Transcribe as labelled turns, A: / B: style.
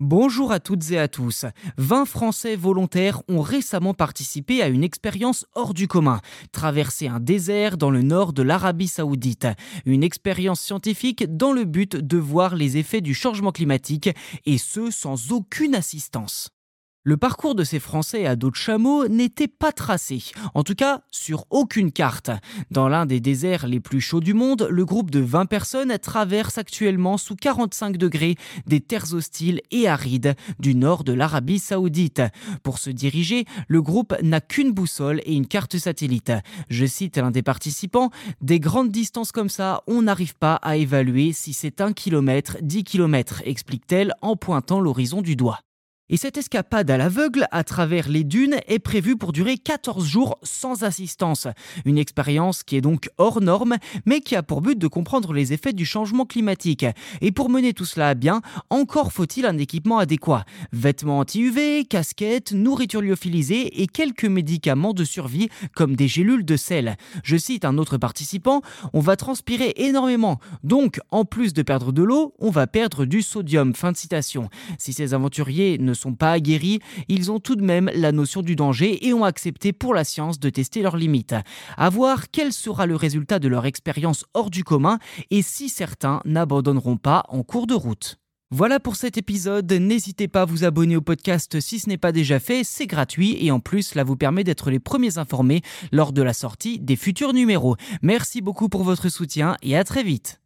A: Bonjour à toutes et à tous. 20 Français volontaires ont récemment participé à une expérience hors du commun, traverser un désert dans le nord de l'Arabie saoudite. Une expérience scientifique dans le but de voir les effets du changement climatique, et ce sans aucune assistance. Le parcours de ces Français à dos de chameau n'était pas tracé, en tout cas sur aucune carte. Dans l'un des déserts les plus chauds du monde, le groupe de 20 personnes traverse actuellement sous 45 degrés des terres hostiles et arides du nord de l'Arabie saoudite. Pour se diriger, le groupe n'a qu'une boussole et une carte satellite. Je cite l'un des participants, des grandes distances comme ça, on n'arrive pas à évaluer si c'est un kilomètre, 10 kilomètres, explique-t-elle en pointant l'horizon du doigt. Et cette escapade à l'aveugle à travers les dunes est prévue pour durer 14 jours sans assistance. Une expérience qui est donc hors norme, mais qui a pour but de comprendre les effets du changement climatique. Et pour mener tout cela à bien, encore faut-il un équipement adéquat. Vêtements anti-UV, casquettes, nourriture lyophilisée et quelques médicaments de survie comme des gélules de sel. Je cite un autre participant, on va transpirer énormément. Donc, en plus de perdre de l'eau, on va perdre du sodium. Fin de citation. Si ces aventuriers ne sont pas aguerris, ils ont tout de même la notion du danger et ont accepté pour la science de tester leurs limites. À voir quel sera le résultat de leur expérience hors du commun et si certains n'abandonneront pas en cours de route. Voilà pour cet épisode, n'hésitez pas à vous abonner au podcast si ce n'est pas déjà fait, c'est gratuit et en plus cela vous permet d'être les premiers informés lors de la sortie des futurs numéros. Merci beaucoup pour votre soutien et à très vite.